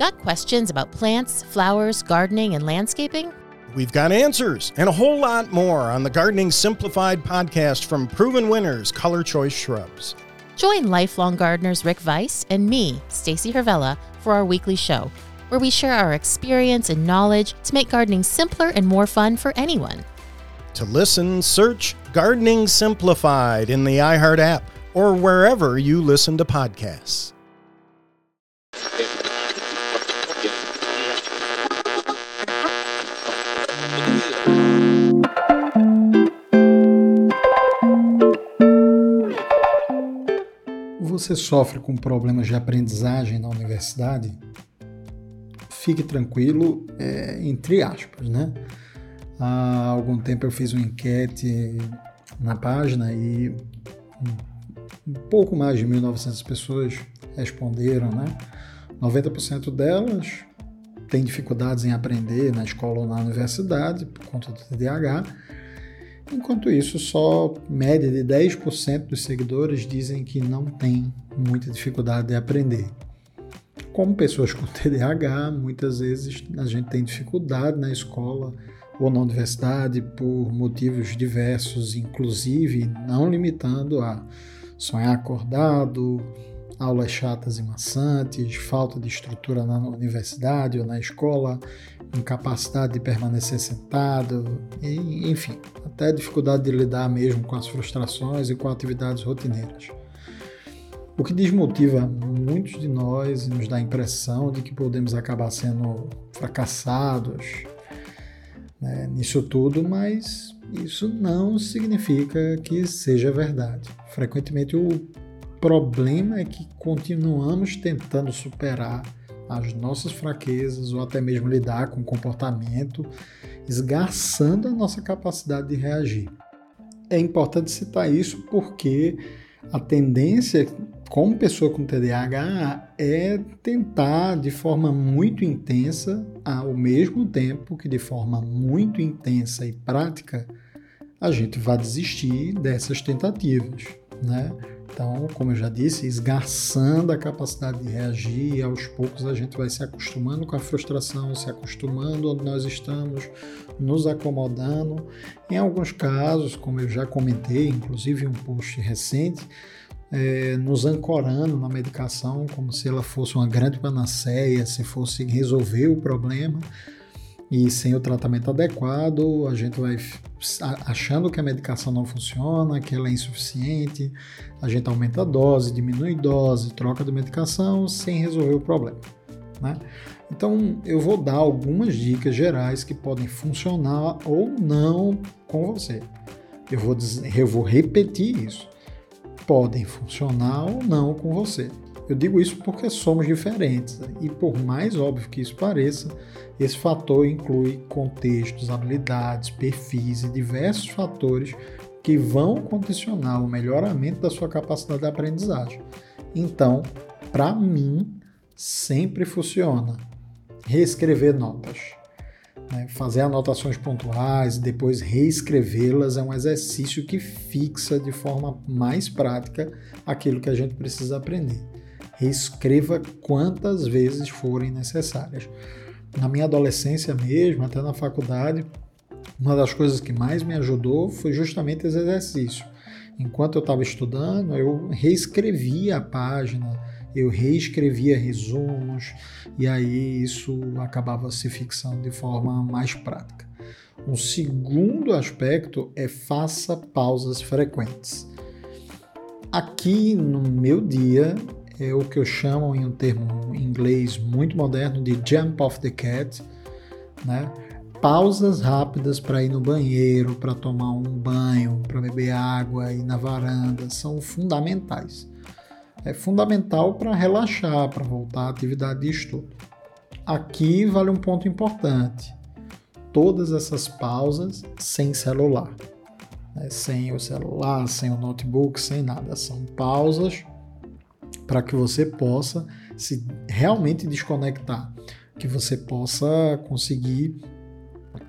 Got questions about plants, flowers, gardening, and landscaping? We've got answers and a whole lot more on the Gardening Simplified podcast from proven winners, Color Choice Shrubs. Join lifelong gardeners Rick Weiss and me, Stacy Hervella, for our weekly show, where we share our experience and knowledge to make gardening simpler and more fun for anyone. To listen, search Gardening Simplified in the iHeart app or wherever you listen to podcasts. Você sofre com problemas de aprendizagem na universidade? Fique tranquilo, é, entre aspas, né? Há algum tempo eu fiz uma enquete na página e um pouco mais de 1.900 pessoas responderam, né? 90% delas têm dificuldades em aprender na escola ou na universidade por conta do TDAH. Enquanto isso, só média de 10% dos seguidores dizem que não tem muita dificuldade de aprender. Como pessoas com TDAH, muitas vezes a gente tem dificuldade na escola ou na universidade por motivos diversos, inclusive não limitando a sonhar acordado, aulas chatas e maçantes, falta de estrutura na universidade ou na escola, incapacidade de permanecer sentado, enfim, até dificuldade de lidar mesmo com as frustrações e com atividades rotineiras. O que desmotiva muitos de nós e nos dá a impressão de que podemos acabar sendo fracassados né, nisso tudo, mas isso não significa que seja verdade. Frequentemente o problema é que continuamos tentando superar as nossas fraquezas ou até mesmo lidar com o comportamento, esgarçando a nossa capacidade de reagir. É importante citar isso porque a tendência, como pessoa com TDAH, é tentar de forma muito intensa, ao mesmo tempo que de forma muito intensa e prática, a gente vai desistir dessas tentativas, né? Então, como eu já disse, esgarçando a capacidade de reagir, e aos poucos a gente vai se acostumando com a frustração, se acostumando onde nós estamos, nos acomodando. Em alguns casos, como eu já comentei, inclusive em um post recente, é, nos ancorando na medicação como se ela fosse uma grande panaceia, se fosse resolver o problema e sem o tratamento adequado, a gente vai achando que a medicação não funciona, que ela é insuficiente, a gente aumenta a dose, diminui a dose, troca de medicação sem resolver o problema. Né? Então, eu vou dar algumas dicas gerais que podem funcionar ou não com você. Eu vou, dizer, eu vou repetir isso. Podem funcionar ou não com você. Eu digo isso porque somos diferentes e, por mais óbvio que isso pareça, esse fator inclui contextos, habilidades, perfis e diversos fatores que vão condicionar o melhoramento da sua capacidade de aprendizagem. Então, para mim, sempre funciona reescrever notas. Né? Fazer anotações pontuais e depois reescrevê-las é um exercício que fixa de forma mais prática aquilo que a gente precisa aprender reescreva quantas vezes forem necessárias. Na minha adolescência mesmo, até na faculdade, uma das coisas que mais me ajudou foi justamente esse exercício. Enquanto eu estava estudando, eu reescrevia a página, eu reescrevia resumos, e aí isso acabava se fixando de forma mais prática. Um segundo aspecto é faça pausas frequentes. Aqui no meu dia, é o que eu chamo em um termo em inglês muito moderno de jump off the cat, né? Pausas rápidas para ir no banheiro, para tomar um banho, para beber água, ir na varanda, são fundamentais. É fundamental para relaxar, para voltar à atividade de estudo. Aqui vale um ponto importante. Todas essas pausas sem celular. Né? Sem o celular, sem o notebook, sem nada. São pausas para que você possa se realmente desconectar, que você possa conseguir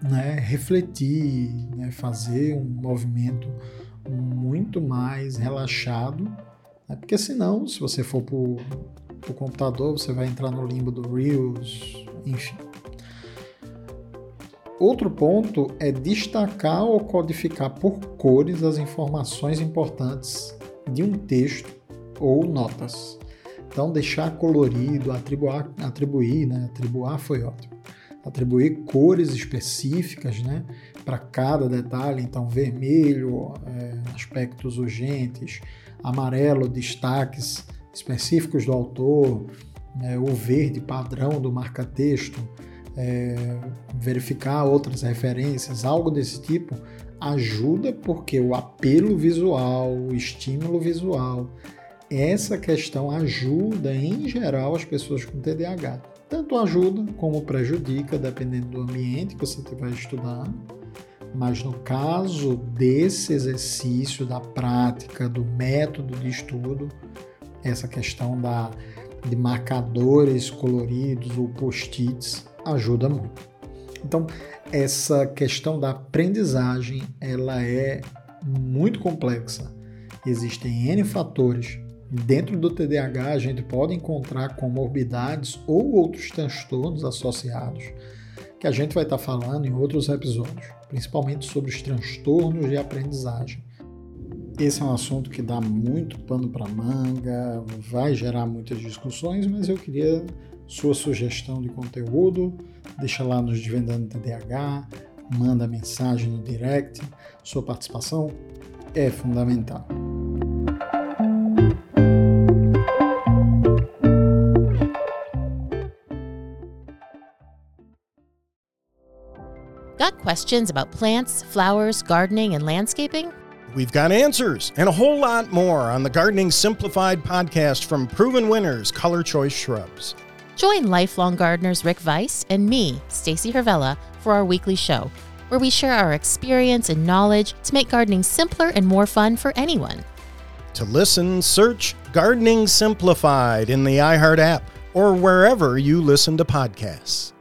né, refletir, né, fazer um movimento muito mais relaxado, né, porque senão, se você for por o computador, você vai entrar no limbo do Reels, enfim. Outro ponto é destacar ou codificar por cores as informações importantes de um texto ou notas. Então, deixar colorido, atribuir, atribuir, né? Foi ótimo. Atribuir cores específicas, né? Para cada detalhe. Então, vermelho, é, aspectos urgentes, amarelo, destaques específicos do autor, é, o verde, padrão do marca-texto é, verificar outras referências, algo desse tipo, ajuda porque o apelo visual, o estímulo visual, essa questão ajuda em geral as pessoas com TDAH. Tanto ajuda como prejudica, dependendo do ambiente que você estiver estudando. Mas no caso desse exercício, da prática, do método de estudo, essa questão da, de marcadores coloridos ou post-its ajuda muito. Então, essa questão da aprendizagem, ela é muito complexa. Existem N fatores. Dentro do TDAH, a gente pode encontrar comorbidades ou outros transtornos associados, que a gente vai estar falando em outros episódios, principalmente sobre os transtornos de aprendizagem. Esse é um assunto que dá muito pano para manga, vai gerar muitas discussões, mas eu queria sua sugestão de conteúdo, deixa lá nos Desvendando TDAH, manda mensagem no direct. Sua participação é fundamental. Questions about plants, flowers, gardening, and landscaping? We've got answers and a whole lot more on the Gardening Simplified podcast from proven winners, Color Choice Shrubs. Join lifelong gardeners Rick Weiss and me, Stacy Hervella, for our weekly show, where we share our experience and knowledge to make gardening simpler and more fun for anyone. To listen, search Gardening Simplified in the iHeart app or wherever you listen to podcasts.